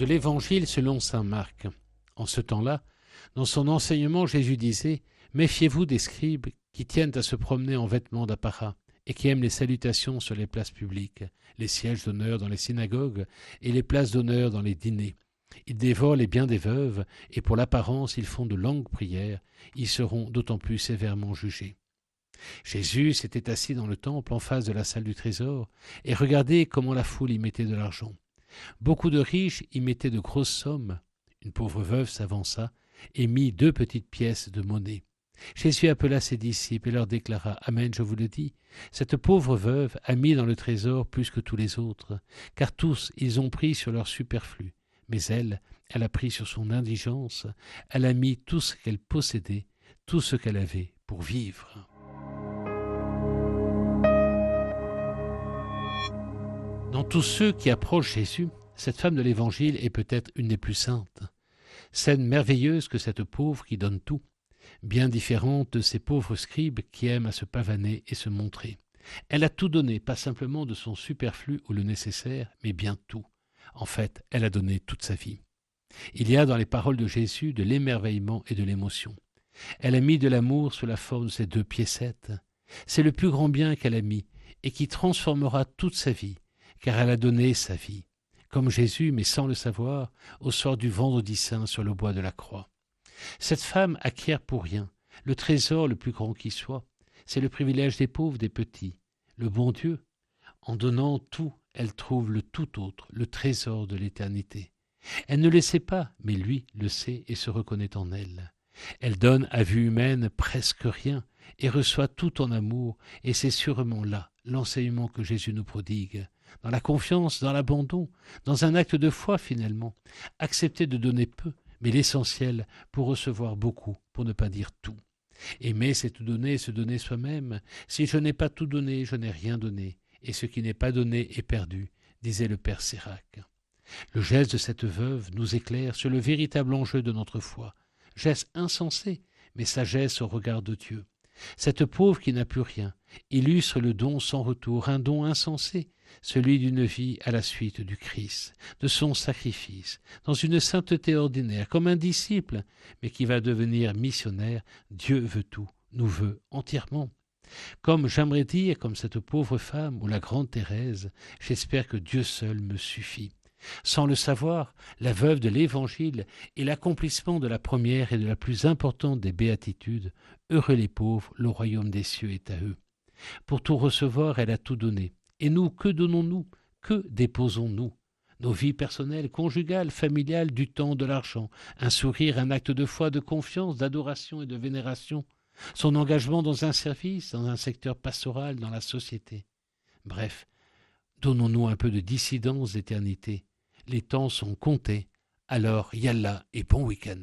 de l'Évangile selon saint Marc. En ce temps-là, dans son enseignement, Jésus disait Méfiez-vous des scribes qui tiennent à se promener en vêtements d'apparat et qui aiment les salutations sur les places publiques, les sièges d'honneur dans les synagogues et les places d'honneur dans les dîners. Ils dévorent les biens des veuves, et pour l'apparence ils font de longues prières, ils seront d'autant plus sévèrement jugés. Jésus s'était assis dans le temple en face de la salle du trésor, et regardait comment la foule y mettait de l'argent. Beaucoup de riches y mettaient de grosses sommes. Une pauvre veuve s'avança et mit deux petites pièces de monnaie. Jésus appela ses disciples et leur déclara Amen, je vous le dis, cette pauvre veuve a mis dans le trésor plus que tous les autres, car tous ils ont pris sur leur superflu, mais elle, elle a pris sur son indigence, elle a mis tout ce qu'elle possédait, tout ce qu'elle avait pour vivre. Dans tous ceux qui approchent Jésus, cette femme de l'Évangile est peut-être une des plus saintes. Scène merveilleuse que cette pauvre qui donne tout, bien différente de ces pauvres scribes qui aiment à se pavaner et se montrer. Elle a tout donné, pas simplement de son superflu ou le nécessaire, mais bien tout. En fait, elle a donné toute sa vie. Il y a dans les paroles de Jésus de l'émerveillement et de l'émotion. Elle a mis de l'amour sous la forme de ces deux piécettes. C'est le plus grand bien qu'elle a mis et qui transformera toute sa vie, car elle a donné sa vie, comme Jésus, mais sans le savoir, au soir du vendredi saint sur le bois de la croix. Cette femme acquiert pour rien le trésor le plus grand qui soit. C'est le privilège des pauvres, des petits. Le bon Dieu, en donnant tout, elle trouve le tout autre, le trésor de l'éternité. Elle ne le sait pas, mais lui le sait et se reconnaît en elle. Elle donne à vue humaine presque rien et reçoit tout en amour, et c'est sûrement là l'enseignement que Jésus nous prodigue, dans la confiance, dans l'abandon, dans un acte de foi finalement, accepter de donner peu, mais l'essentiel pour recevoir beaucoup, pour ne pas dire tout. Aimer, c'est tout donner, se donner soi-même. Si je n'ai pas tout donné, je n'ai rien donné, et ce qui n'est pas donné est perdu, disait le père Sérac. Le geste de cette veuve nous éclaire sur le véritable enjeu de notre foi. Geste insensé, mais sagesse au regard de Dieu. Cette pauvre qui n'a plus rien illustre le don sans retour, un don insensé, celui d'une vie à la suite du Christ, de son sacrifice, dans une sainteté ordinaire, comme un disciple, mais qui va devenir missionnaire. Dieu veut tout, nous veut entièrement. Comme j'aimerais dire, comme cette pauvre femme ou la grande Thérèse, j'espère que Dieu seul me suffit. Sans le savoir, la veuve de l'Évangile est l'accomplissement de la première et de la plus importante des béatitudes. Heureux les pauvres, le royaume des cieux est à eux. Pour tout recevoir, elle a tout donné. Et nous, que donnons-nous? Que déposons-nous? Nos vies personnelles, conjugales, familiales, du temps, de l'argent, un sourire, un acte de foi, de confiance, d'adoration et de vénération, son engagement dans un service, dans un secteur pastoral, dans la société. Bref, donnons-nous un peu de dissidence d'éternité. Les temps sont comptés. Alors, yalla et bon week-end.